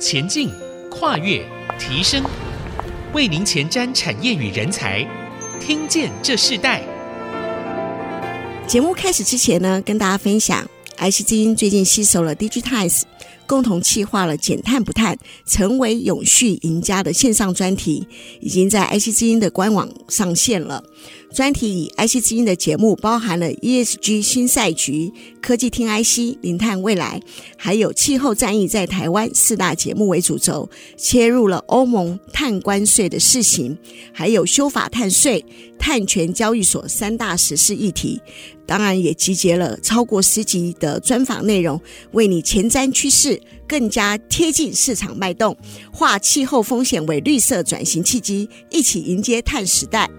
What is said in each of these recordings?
前进、跨越、提升，为您前瞻产业与人才。听见这世代。节目开始之前呢，跟大家分享，IC 之音最近携手了 DIGITIMES，共同企划了“减碳不碳，成为永续赢家”的线上专题，已经在 IC 之音的官网上线了。专题以 IC 之音的节目包含了 ESG 新赛局、科技听 IC、零碳未来，还有气候战役在台湾四大节目为主轴，切入了欧盟碳关税的试行，还有修法碳税、碳权交易所三大实事议题。当然也集结了超过十集的专访内容，为你前瞻趋势，更加贴近市场脉动，化气候风险为绿色转型契机，一起迎接碳时代。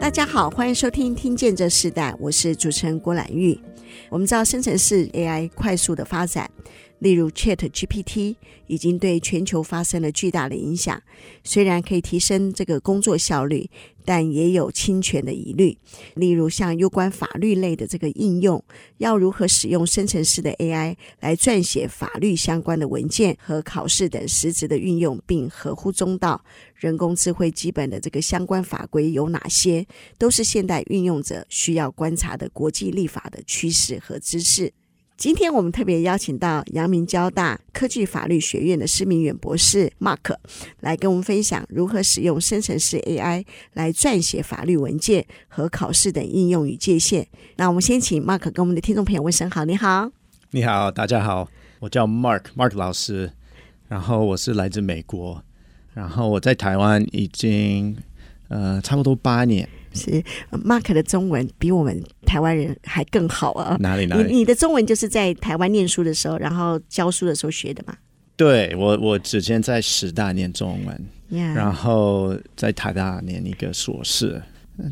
大家好，欢迎收听《听见这时代》，我是主持人郭兰玉。我们知道生成式 AI 快速的发展，例如 ChatGPT 已经对全球发生了巨大的影响。虽然可以提升这个工作效率，但也有侵权的疑虑。例如像有关法律类的这个应用，要如何使用生成式的 AI 来撰写法律相关的文件和考试等实质的运用，并合乎中道？人工智慧基本的这个相关法规有哪些？都是现代运用者需要观察的国际立法的趋势和知识。今天我们特别邀请到阳明交大科技法律学院的施明远博士 Mark 来跟我们分享如何使用生成式 AI 来撰写法律文件和考试等应用与界限。那我们先请 Mark 跟我们的听众朋友问声好，你好，你好，大家好，我叫 Mark，Mark 老师，然后我是来自美国。然后我在台湾已经呃差不多八年。是 Mark 的中文比我们台湾人还更好啊！哪里哪里？你你的中文就是在台湾念书的时候，然后教书的时候学的嘛？对，我我之前在师大念中文，Yeah. 然后在台大念一个硕士。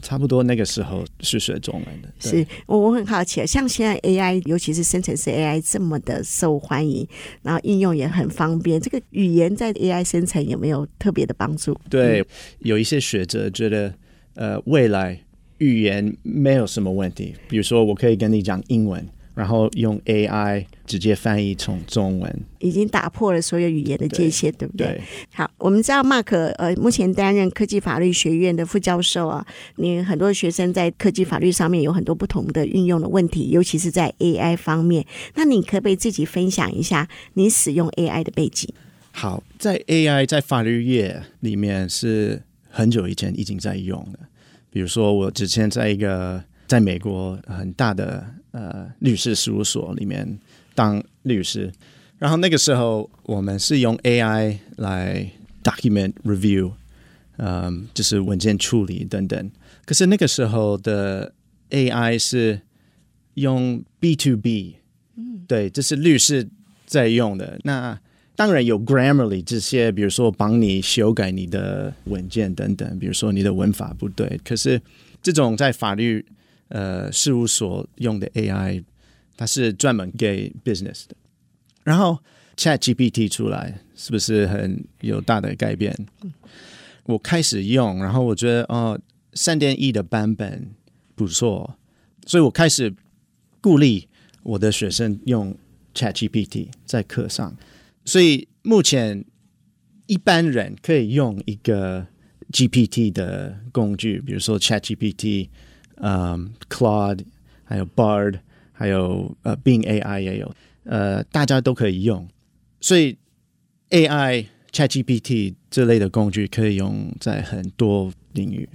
差不多那个时候是学中文的，是我我很好奇，像现在 AI，尤其是生成式 AI 这么的受欢迎，然后应用也很方便，这个语言在 AI 生成有没有特别的帮助？对，有一些学者觉得，呃，未来语言没有什么问题，比如说我可以跟你讲英文。然后用 AI 直接翻译成中文，已经打破了所有语言的界限，对，对不对？对。好，我们知道 Mark 呃，目前担任科技法律学院的副教授啊，你很多学生在科技法律上面有很多不同的运用的问题，尤其是在 AI 方面。那你可不可以自己分享一下你使用 AI 的背景？好，在 AI 在法律业里面是很久以前已经在用了，比如说我之前在一个。在美国很大的呃律师事务所里面当律师，然后那个时候我们是用 AI 来 document review，嗯，就是文件处理等等。可是那个时候的 AI 是用 B to B，嗯，对，这是律师在用的。那当然有 Grammarly 这些，比如说帮你修改你的文件等等，比如说你的文法不对。可是这种在法律呃，事务所用的 AI，它是专门给 business 的。然后 ChatGPT 出来，是不是很有大的改变？我开始用，然后我觉得哦，三点一的版本不错，所以我开始鼓励我的学生用 ChatGPT 在课上。所以目前一般人可以用一个 GPT 的工具，比如说 ChatGPT。嗯、um，Claude，还有 Bard，还有呃，Bing AI 也有，呃，大家都可以用。所以 AI ChatGPT 这类的工具可以用在很多领域。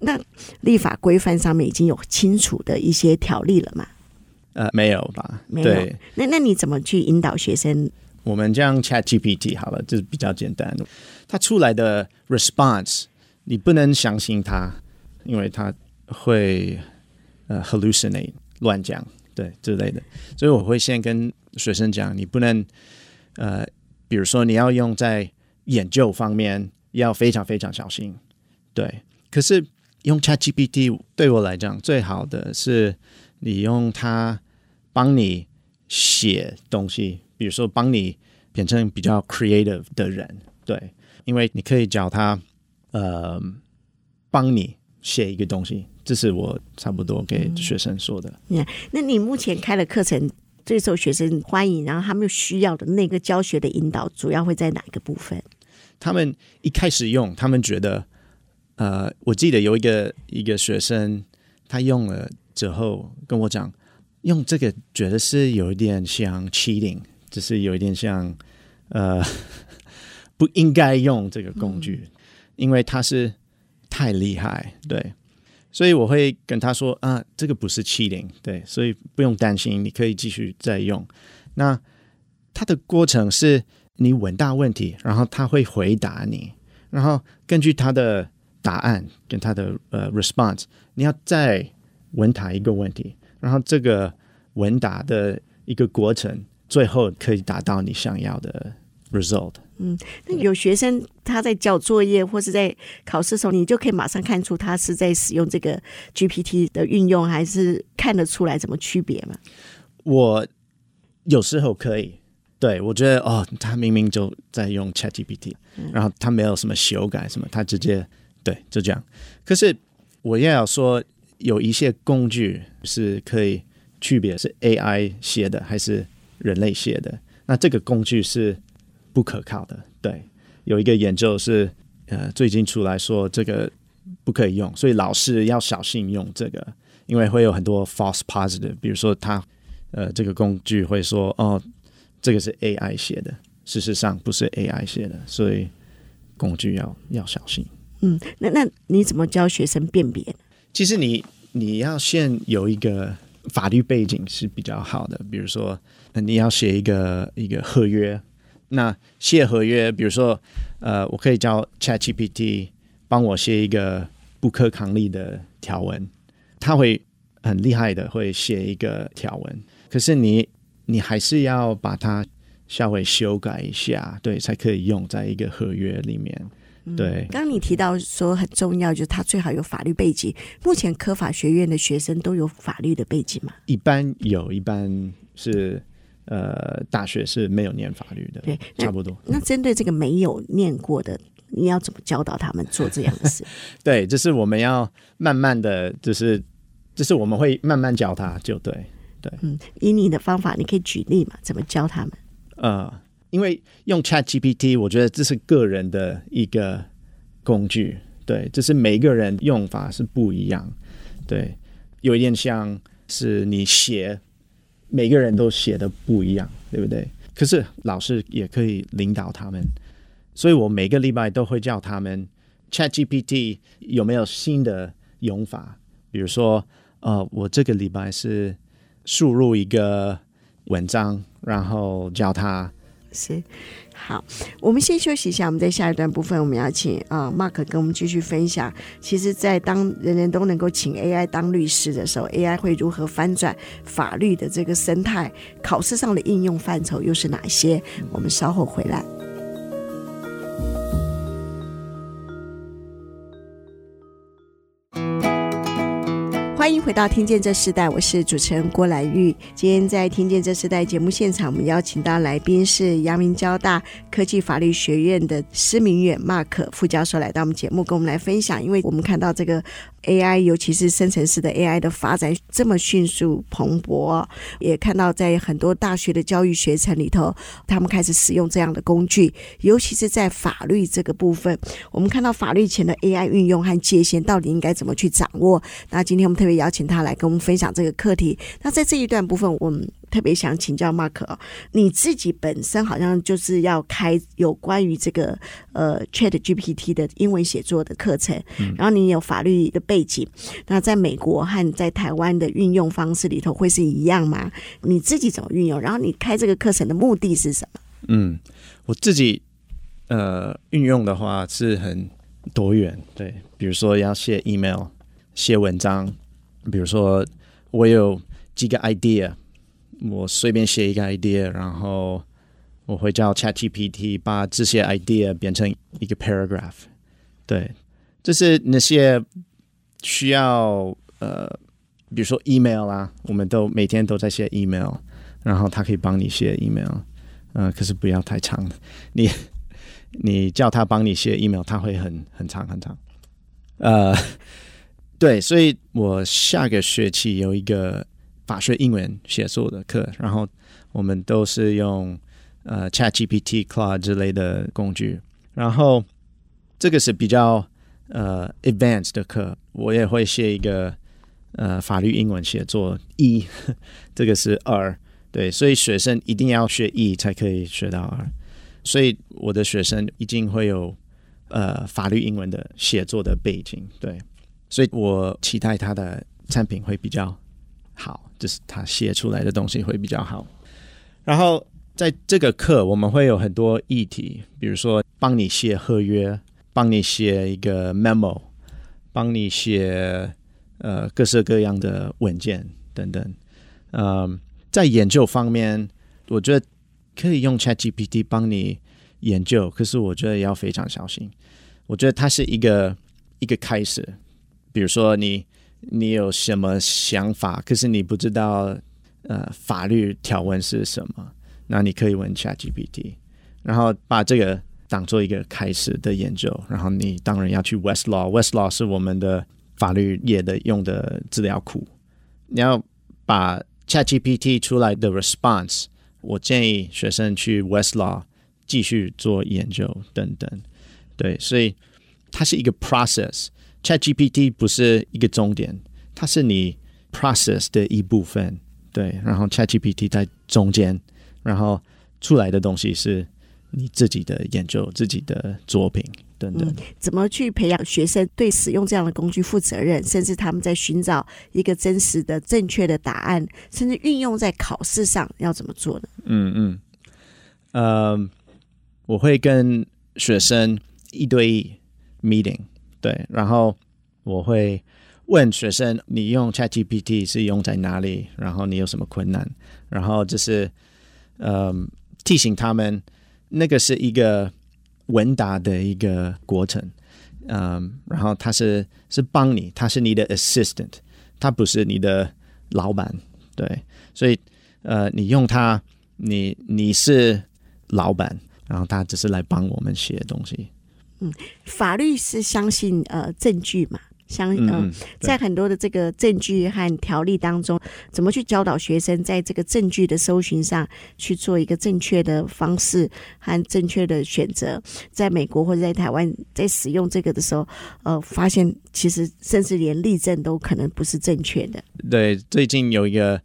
那立法规范上面已经有清楚的一些条例了吗？呃，没有吧？没有。对。那那你怎么去引导学生？我们这样 ChatGPT 好了，就是比较简单。它出来的 response 你不能相信它，因为它。会呃 hallucinate 乱讲对之类的，所以我会先跟学生讲，你不能呃，比如说你要用在研究方面，要非常非常小心。对，可是用 ChatGPT 对我来讲最好的是，你用它帮你写东西，比如说帮你变成比较 creative 的人。对，因为你可以叫他呃帮你写一个东西。这是我差不多给学生说的。嗯，那你目前开的课程最受学生欢迎，然后他们需要的那个教学的引导，主要会在哪一个部分？他们一开始用，他们觉得，呃，我记得有一个一个学生，他用了之后跟我讲，用这个觉得是有一点像 cheating，就是有一点像，呃，不应该用这个工具，嗯、因为他是太厉害，对，所以我会跟他说啊，这个不是 cheating，对，所以不用担心，你可以继续再用。那它的过程是。你问大问题，然后他会回答你，然后根据他的答案跟他的呃 response，你要再问他一个问题，然后这个问答的一个过程，最后可以达到你想要的 result。嗯，那有学生他在交作业或是在考试的时候，你就可以马上看出他是在使用这个 GPT 的运用，还是看得出来怎么区别吗？我有时候可以。对，我觉得哦，他明明就在用 ChatGPT，然后他没有什么修改什么，他直接对就这样。可是我也要说，有一些工具是可以区别是 AI 写的还是人类写的，那这个工具是不可靠的。对，有一个研究是呃最近出来说这个不可以用，所以老师要小心用这个，因为会有很多 false positive，比如说他呃这个工具会说哦。这个是 AI 写的，事实上不是 AI 写的，所以工具要要小心。嗯，那那你怎么教学生辨别？其实你你要先有一个法律背景是比较好的，比如说你要写一个一个合约，那写合约，比如说呃，我可以叫 ChatGPT 帮我写一个不可抗力的条文，他会很厉害的会写一个条文，可是你。你还是要把它稍微修改一下，对，才可以用在一个合约里面。对，刚刚你提到说很重要，就是他最好有法律背景。目前科法学院的学生都有法律的背景吗？一般有，一般是呃，大学是没有念法律的，对，差不多。那针对这个没有念过的，你要怎么教导他们做这样的事？对，就是我们要慢慢的就是，就是我们会慢慢教他，就对。对，嗯，以你的方法，你可以举例嘛？怎么教他们？呃，因为用 Chat GPT，我觉得这是个人的一个工具，对，就是每个人用法是不一样，对，有一点像是你写，每个人都写的不一样，对不对？可是老师也可以领导他们，所以我每个礼拜都会叫他们 Chat GPT 有没有新的用法，比如说，呃，我这个礼拜是。输入一个文章，然后教他。是，好，我们先休息一下。我们在下一段部分，我们要请啊、Mark 跟我们继续分享。其实，在当人人都能够请 AI 当律师的时候，AI 会如何翻转法律的这个生态？考试上的应用范畴又是哪些？我们稍后回来。欢迎回到《听见这时代》，我是主持人郭兰玉。今天在《听见这时代》节目现场，我们邀请到来宾是阳明交大科技法律学院的施明远 Mark 副教授来到我们节目，跟我们来分享。因为我们看到这个。AI，尤其是生成式的 AI 的发展这么迅速蓬勃，也看到在很多大学的教育学程里头，他们开始使用这样的工具，尤其是在法律这个部分，我们看到法律前的 AI 运用和界限到底应该怎么去掌握。那今天我们特别邀请他来跟我们分享这个课题。那在这一段部分，我们。特别想请教 Mark，你自己本身好像就是要开有关于这个呃 Chat GPT 的英文写作的课程，然后你有法律的背景，那在美国和在台湾的运用方式里头会是一样吗？你自己怎么运用？然后你开这个课程的目的是什么？嗯，我自己呃运用的话是很多元，对，比如说要写 email、写文章，比如说我有几个 idea。我随便写一个 idea，然后我会叫 ChatGPT 把这些 idea 变成一个 paragraph。对，就是那些需要呃，比如说 email 啊，我们都每天都在写 email，然后他可以帮你写 email，嗯、可是不要太长。你 你叫他帮你写 email，他会很很长很长。呃，对，所以我下个学期有一个。法学英文写作的课，然后我们都是用呃 ChatGPT、Claude 之类的工具，然后这个是比较呃 advanced 的课，我也会写一个呃法律英文写作一，这个是二，对，所以学生一定要学一才可以学到二，所以我的学生一定会有呃法律英文的写作的背景，对，所以我期待他的产品会比较。好，就是他写出来的东西会比较好。然后在这个课，我们会有很多议题，比如说帮你写合约，帮你写一个 memo，帮你写呃各式各样的文件等等。嗯、呃，在研究方面，我觉得可以用 ChatGPT 帮你研究，可是我觉得要非常小心。我觉得它是一个一个开始，比如说你。你有什么想法？可是你不知道，呃，法律条文是什么？那你可以问 ChatGPT，然后把这个当做一个开始的研究。然后你当然要去 Westlaw，Westlaw 是我们的法律业的用的资料库。你要把 ChatGPT 出来的 response，我建议学生去 Westlaw 继续做研究等等。对，所以它是一个 process。ChatGPT 不是一个终点，它是你 process 的一部分，对。然后 ChatGPT 在中间，然后出来的东西是你自己的研究、自己的作品等等。嗯，怎么去培养学生对使用这样的工具负责任，甚至他们在寻找一个真实的、正确的答案，甚至运用在考试上要怎么做呢？嗯嗯，呃，我会跟学生一对一 meeting。对，然后我会问学生：“你用 ChatGPT 是用在哪里？然后你有什么困难？”然后就是，嗯，提醒他们，那个是一个问答的一个过程，嗯，然后他是是帮你，他是你的 assistant，他不是你的老板，对，所以呃，你用他，你你是老板，然后他只是来帮我们写东西。嗯，法律是相信呃证据嘛，相嗯、呃，在很多的这个证据和条例当中，怎么去教导学生在这个证据的搜寻上去做一个正确的方式和正确的选择？在美国或者在台湾，在使用这个的时候，呃，发现其实甚至连例证都可能不是正确的。对，最近有一个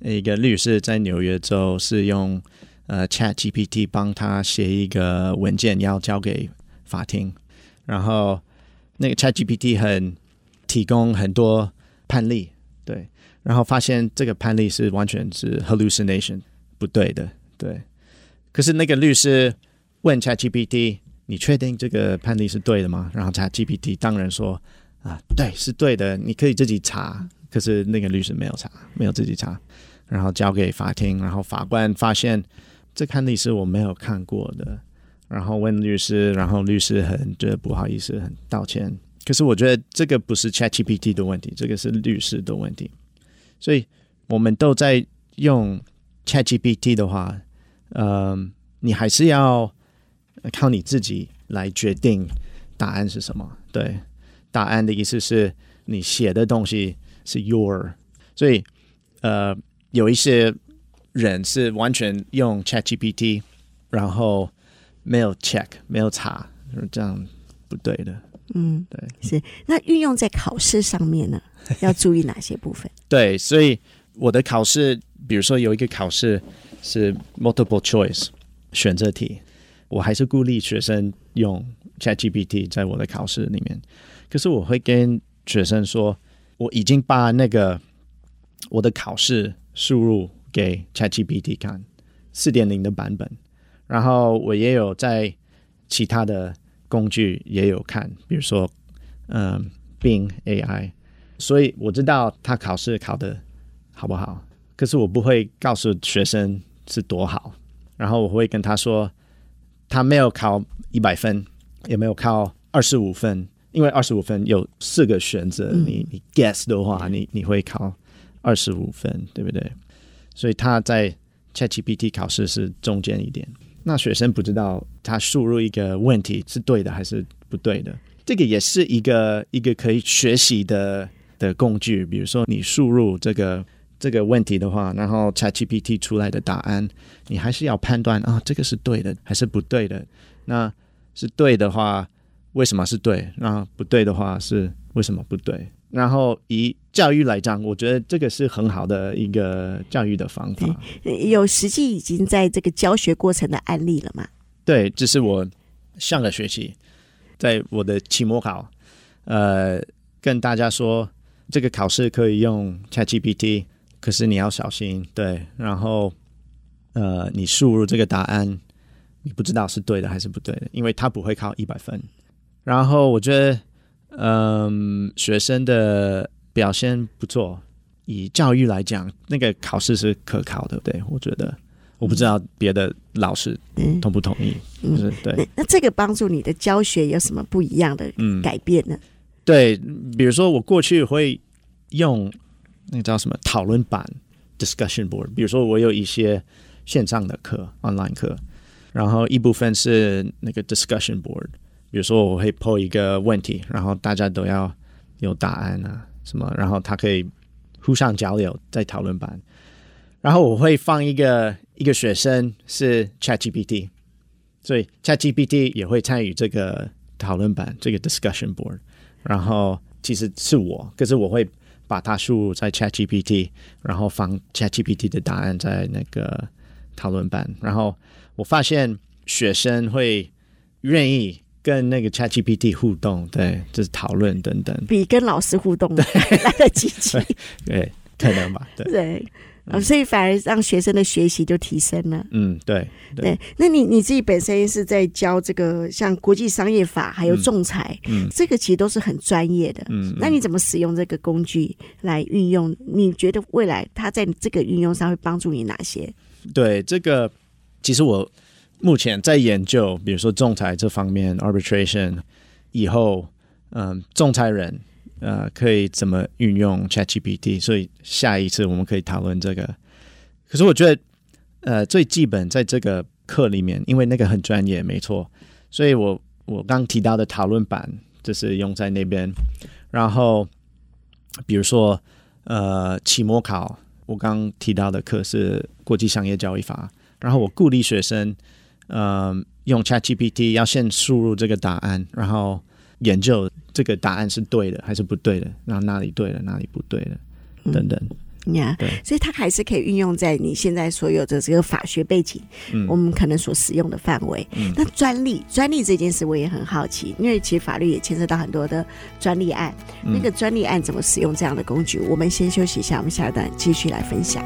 一个律师在纽约州是用呃 ChatGPT 帮他写一个文件，要交给。法庭，然后那个 ChatGPT 很提供很多判例，对，然后发现这个判例是完全是 hallucination 不对的，对。可是那个律师问 ChatGPT：“ 你确定这个判例是对的吗？”然后 ChatGPT 当然说：“啊，对，是对的，你可以自己查。”可是那个律师没有查，没有自己查，然后交给法庭，然后法官发现这判例是我没有看过的。然后问律师，然后律师很觉得不好意思，很道歉。可是我觉得这个不是 ChatGPT 的问题，这个是律师的问题。所以我们都在用 ChatGPT 的话，嗯、你还是要靠你自己来决定答案是什么。对，答案的意思是你写的东西是 your。所以，呃，有一些人是完全用 ChatGPT，然后。没有 check，没有查，这样不对的。嗯，对，是。那运用在考试上面呢，要注意哪些部分？对，所以我的考试，比如说有一个考试是 multiple choice 选择题，我还是鼓励学生用 ChatGPT 在我的考试里面。可是我会跟学生说，我已经把那个我的考试输入给 ChatGPT 看，四点零的版本。然后我也有在其他的工具也有看，比如说嗯，Bing AI，所以我知道他考试考的好不好。可是我不会告诉学生是多好，然后我会跟他说，他没有考一百分，也没有考二十五分，因为二十五分有四个选择，嗯、你你 guess 的话，你你会考二十五分，对不对？所以他在 ChatGPT 考试是中间一点。那学生不知道他输入一个问题是对的还是不对的，这个也是一个一个可以学习的的工具。比如说，你输入这个这个问题的话，然后 ChatGPT 出来的答案，你还是要判断啊，这个是对的还是不对的？那是对的话，为什么是对？那不对的话是为什么不对？然后以教育来讲，我觉得这个是很好的一个教育的方法。有实际已经在这个教学过程的案例了吗？对，这是我上个学期在我的期末考，呃，跟大家说这个考试可以用 ChatGPT，可是你要小心。对，然后呃，你输入这个答案，你不知道是对的还是不对的，因为它不会考一百分。然后我觉得。嗯，学生的表现不错。以教育来讲，那个考试是可考的，对，我觉得。我不知道别的老师同不同意，嗯、就是对。那，那这个帮助你的教学有什么不一样的改变呢？嗯、对，比如说我过去会用那个叫什么讨论版 （discussion board）。比如说我有一些线上的课 （online 课），然后一部分是那个 discussion board。比如说，我会抛一个问题，然后大家都要有答案啊，什么，然后他可以互相交流在讨论板。然后我会放一个一个学生是 ChatGPT，所以 ChatGPT 也会参与这个讨论板，这个 discussion board。然后其实是我，可是我会把它输入在 ChatGPT，然后放 ChatGPT 的答案在那个讨论板。然后我发现学生会愿意。跟那个 ChatGPT 互动，对，就是讨论等等，比跟老师互动来得积极，对，可能吧，对，对，嗯、所以反而让学生的学习就提升了，嗯，对，对，对，那你你自己本身是在教这个像国际商业法还有仲裁，嗯，这个其实都是很专业的，嗯，那你怎么使用这个工具来运用？你觉得未来它在这个运用上会帮助你哪些？对，这个其实我。目前在研究，比如说仲裁这方面，arbitration 以后，嗯，仲裁人呃可以怎么运用 ChatGPT？所以下一次我们可以讨论这个。可是我觉得，呃，最基本在这个课里面，因为那个很专业，没错。所以我我刚提到的讨论版就是用在那边。然后，比如说呃，期末考，我刚提到的课是国际商业交易法，然后我鼓励学生。呃，用 ChatGPT 要先输入这个答案，然后研究这个答案是对的还是不对的，然后哪里对了，哪里不对了，等等。呀、嗯，对，所以它还是可以运用在你现在所有的这个法学背景，嗯，我们可能所使用的范围。嗯，那专利，专利这件事我也很好奇，因为其实法律也牵涉到很多的专利案。嗯、那个专利案怎么使用这样的工具？我们先休息一下，我们下一段继续来分享。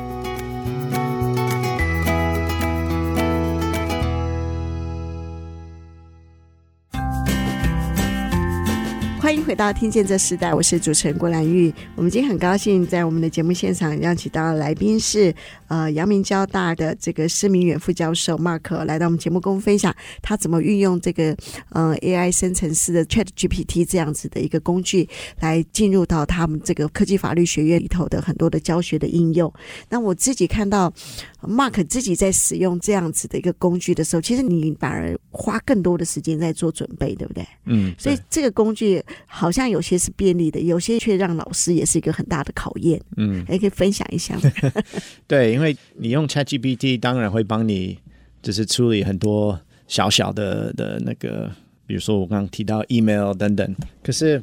欢迎回到《听见这时代》，我是主持人郭兰玉。我们今天很高兴在我们的节目现场邀请到的来宾是呃阳明交大的这个施明远副教授 Mark 来到我们节目，跟我们分享他怎么运用这个呃 AI 生成式的 ChatGPT 这样子的一个工具，来进入到他们这个科技法律学院里头的很多的教学的应用。那我自己看到 Mark 自己在使用这样子的一个工具的时候，其实你反而花更多的时间在做准备，对不对？嗯，所以这个工具。好像有些是便利的，有些却让老师也是一个很大的考验。嗯，也可以分享一下。对，因为你用 ChatGPT，当然会帮你，就是处理很多小小的的那个，比如说我刚刚提到 email 等等。可是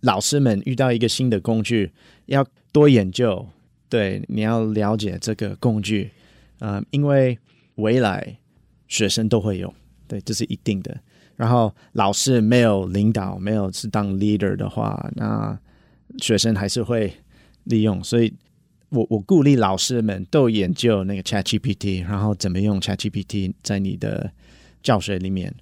老师们遇到一个新的工具，要多研究。对，你要了解这个工具，嗯、呃，因为未来学生都会用，对，这是一定的。然后老师没有领导，没有是当 leader 的话，那学生还是会利用。所以我我鼓励老师们都研究那个 ChatGPT，然后怎么用 ChatGPT 在你的教学里面。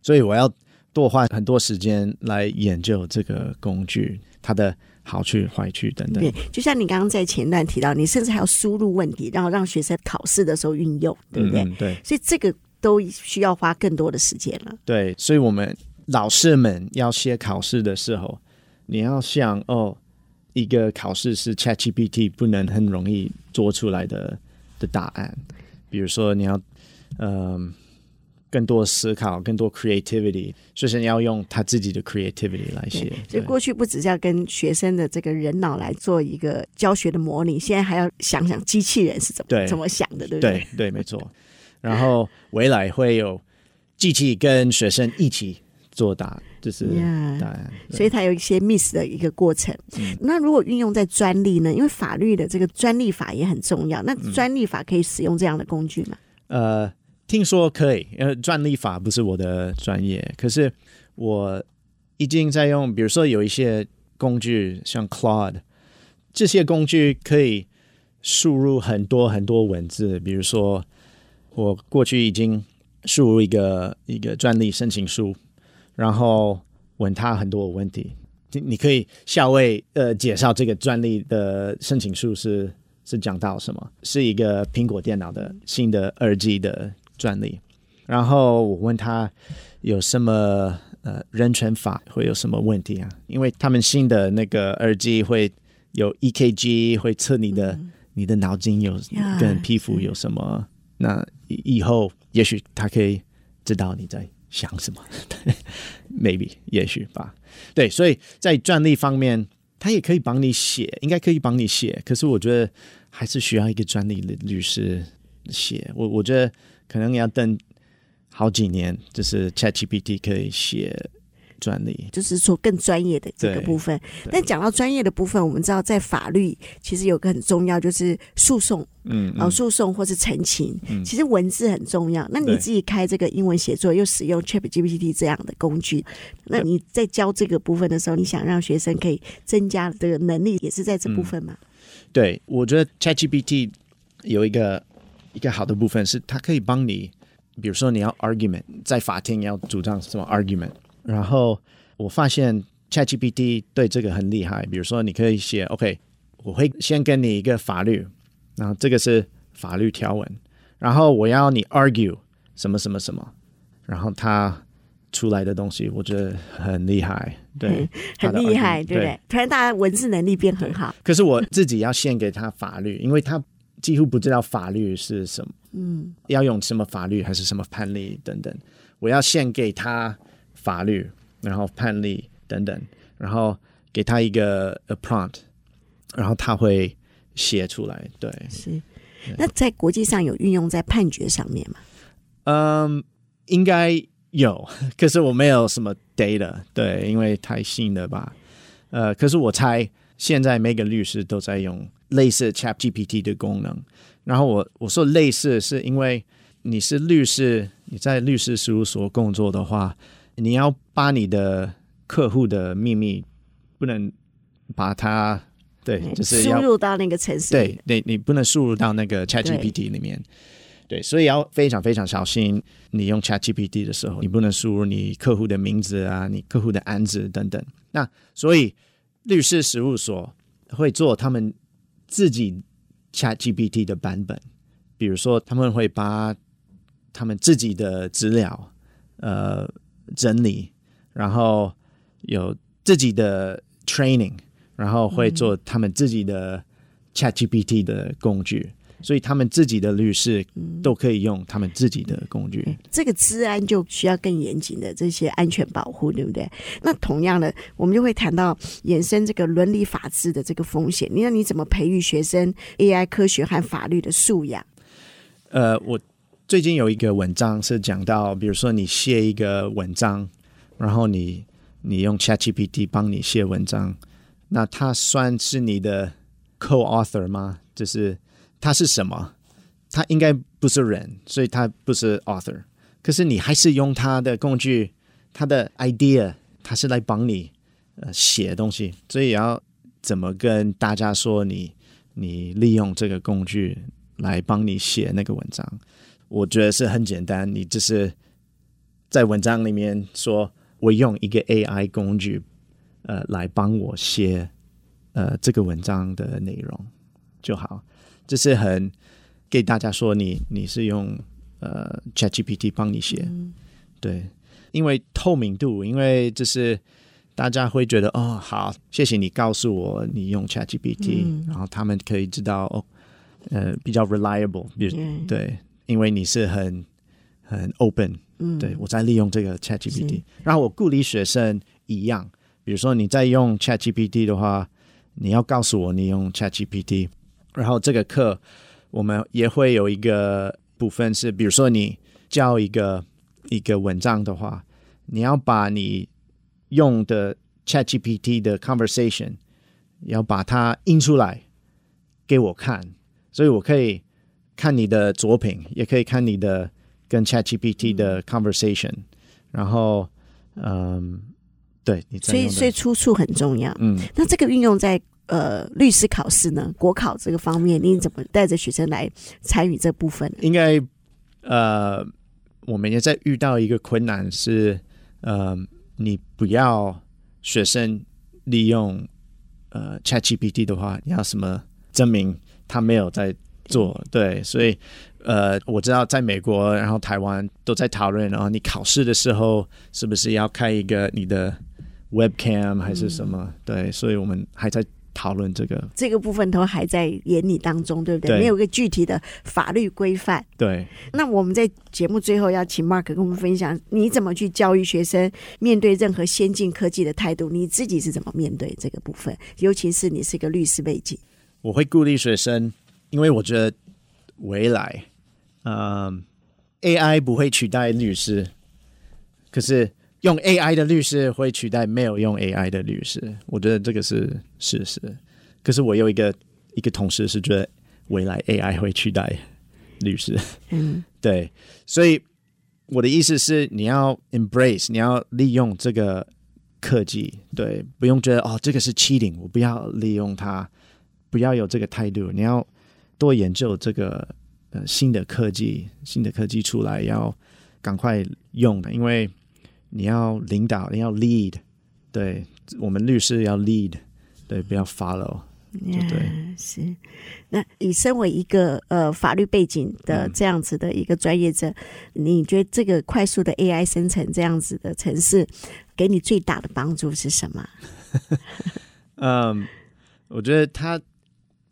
所以我要多花很多时间来研究这个工具，它的好去、坏去等等。对，就像你刚刚在前段提到，你甚至还要输入问题，然后让学生考试的时候运用，对不对？嗯、对。所以这个。都需要花更多的时间了。对，所以我们老师们要写考试的时候，你要想哦，一个考试是 ChatGPT 不能很容易做出来的的答案。比如说，你要嗯、呃、更多思考，更多 creativity，学生要用他自己的 creativity 来写。所以过去不只是要跟学生的这个人脑来做一个教学的模拟，现在还要想想机器人是怎么怎么想的，对不对？对对，没错。然后未来会有机器跟学生一起作答，就是答案。所以它有一些 miss 的一个过程。嗯、那如果运用在专利呢？因为法律的这个专利法也很重要。那专利法可以使用这样的工具吗？嗯、呃。听说可以，因为专利法不是我的专业，可是我已经在用。比如说有一些工具，像 Claude，这些工具可以输入很多很多文字。比如说，我过去已经输入一个一个专利申请书，然后问他很多问题。你可以下位呃介绍这个专利的申请书是是讲到什么？是一个苹果电脑的新的耳机的。专利，然后我问他有什么呃人权法会有什么问题啊？因为他们新的那个耳机会有 EKG，会测你的、嗯、你的脑筋有跟皮肤有什么？那以后也许他可以知道你在想什么，maybe 也许吧。对，所以在专利方面，他也可以帮你写，应该可以帮你写。可是我觉得还是需要一个专利的律师写。我我觉得。可能要等好几年，就是 ChatGPT 可以写专利，就是说更专业的这个部分。但讲到专业的部分，我们知道在法律其实有个很重要，就是诉讼，嗯，然后诉讼或是陈情，嗯，其实文字很重要。那你自己开这个英文写作，又使用 ChatGPT 这样的工具，那你在教这个部分的时候，你想让学生可以增加这个能力，也是在这部分吗？嗯，对，我觉得 ChatGPT 有一个。一个好的部分是，它可以帮你，比如说你要 argument，在法庭要主张什么 argument，然后我发现 ChatGPT 对这个很厉害。比如说，你可以写 OK，我会先给你一个法律，然后这个是法律条文，然后我要你 argue 什么什么什么，然后它出来的东西我觉得很厉害，对，很厉害，对不对？突然大家文字能力变很好。可是我自己要献给他法律，因为他。几乎不知道法律是什么，嗯，要用什么法律还是什么判例等等，我要献给他法律，然后判例等等，然后给他一个 a prompt，然后他会写出来。对，是。那在国际上有运用在判决上面吗？嗯，应该有，可是我没有什么 data，对，因为太新了吧。呃，可是我猜现在每个律师都在用。类似 ChatGPT 的功能，然后我我说类似是因为你是律师，你在律师事务所工作的话，你要把你的客户的秘密不能把它对，就是输入到那个程式，对，你你不能输入到那个 ChatGPT 里面，对，对，所以要非常非常小心。你用 ChatGPT 的时候，你不能输入你客户的名字啊，你客户的案子等等。那所以律师事务所会做他们。自己 ChatGPT 的版本，比如说他们会把他们自己的资料呃整理，然后有自己的 training，然后会做他们自己的 ChatGPT 的工具。所以他们自己的律师都可以用他们自己的工具，嗯、这个治安就需要更严谨的这些安全保护，对不对？那同样的，我们就会谈到衍生这个伦理法治的这个风险。你看你怎么培育学生 AI 科学和法律的素养？呃，我最近有一个文章是讲到，比如说你写一个文章，然后你你用 ChatGPT 帮你写文章，那它算是你的 co-author 吗？就是。他是什么？他应该不是人，所以他不是 author。可是你还是用他的工具，他的 idea，他是来帮你呃写东西。所以要怎么跟大家说你你利用这个工具来帮你写那个文章？我觉得是很简单，你就是在文章里面说我用一个 AI 工具呃来帮我写呃这个文章的内容就好。这是很给大家说你，你你是用呃 ChatGPT 帮你写，嗯，对，因为透明度，因为就是大家会觉得哦，好，谢谢你告诉我你用 ChatGPT，嗯，然后他们可以知道哦，呃，比较 reliable，比如，嗯，对，因为你是很很 open，嗯，对我在利用这个 ChatGPT，然后我鼓励学生一样，比如说你在用 ChatGPT 的话，你要告诉我你用 ChatGPT，然后这个课我们也会有一个部分是，比如说你教一个一个文章的话，你要把你用的 ChatGPT 的 conversation 要把它印出来给我看，所以我可以看你的作品，也可以看你的跟 ChatGPT 的 conversation，然后嗯，对，你所以所以出处很重要。嗯，那这个运用在呃律师考试呢，国考这个方面，你怎么带着学生来参与这部分？应该呃，我们也在遇到一个困难是，呃，你不要学生利用。呃，ChatGPT 的话，你要什么证明他没有在做？对，所以呃，我知道在美国，然后台湾都在讨论，然后你考试的时候是不是要开一个你的 Webcam 还是什么？嗯、对，所以我们还在。讨论这个这个部分都还在眼里当中，对不对？对，没有一个具体的法律规范。对。那我们在节目最后要请 Mark 跟我们分享，你怎么去教育学生面对任何先进科技的态度？你自己是怎么面对这个部分？尤其是你是一个律师背景，我会鼓励学生，因为我觉得未来，嗯，AI 不会取代律师，可是。用 AI 的律师会取代没有用 AI 的律师，我觉得这个是事实。可是我有一个一个同事是觉得未来 AI 会取代律师，嗯，对。所以我的意思是，你要 embrace，你要利用这个科技，对，不用觉得哦，这个是 cheating，我不要利用它，不要有这个态度。你要多研究这个呃新的科技，新的科技出来要赶快用的，因为。你要领导，你要 lead，对，我们律师要 lead，对，不要 follow，对对。是。那你身为一个呃法律背景的这样子的一个专业者，嗯，你觉得这个快速的 AI 生成这样子的城市，给你最大的帮助是什么？嗯，我觉得它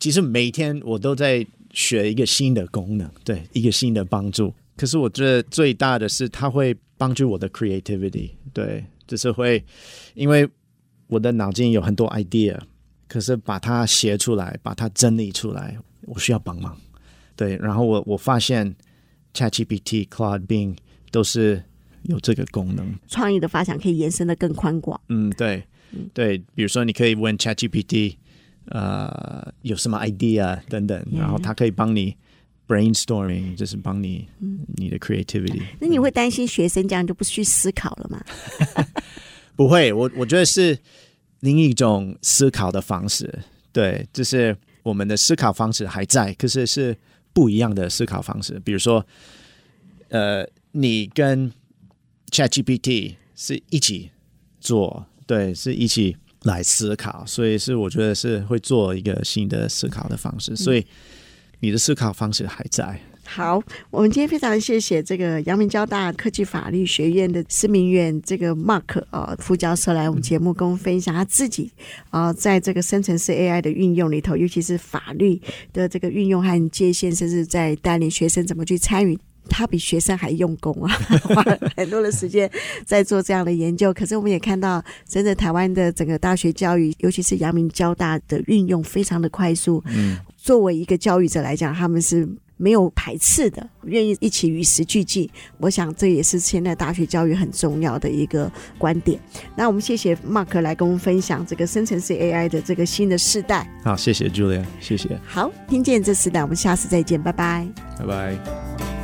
其实每天我都在学一个新的功能，对，一个新的帮助。可是我觉得最大的是，它会帮助我的 creativity，对，就是会，因为我的脑筋有很多 idea，可是把它写出来，把它整理出来，我需要帮忙，对，然后我我发现 ChatGPT、Claude、Bing 都是有这个功能，创意的发想可以延伸的更宽广。嗯，对，对，比如说你可以问 ChatGPT，呃，有什么 idea 等等，然后他可以帮你。Brainstorming 就是帮你你的 creativity。那你会担心学生这样就不去思考了吗？不会，我我觉得是另一种思考的方式。对，就是我们的思考方式还在，可是是不一样的思考方式。比如说，呃，你跟 ChatGPT 是一起做，对，是一起来思考，所以是我觉得是会做一个新的思考的方式，所以。你的思考方式还在。好，我们今天非常谢谢这个阳明交大科技法律学院的思明院这个 Mark 啊、呃、副教授来我们节目跟我们分享他自己啊、呃、在这个生成式 AI 的运用里头，尤其是法律的这个运用和界限，甚至在带领学生怎么去参与。他比学生还用功啊，花了很多的时间在做这样的研究。可是我们也看到，真的台湾的整个大学教育，尤其是阳明交大的运用非常的快速。嗯。作为一个教育者来讲，他们是没有排斥的，愿意一起与时俱进。我想这也是现在大学教育很重要的一个观点。那我们谢谢 Mark 来跟我们分享这个生成式 AI 的这个新的世代。好，谢谢 Julia，谢谢。好，听见这时代，我们下次再见，拜拜，拜拜。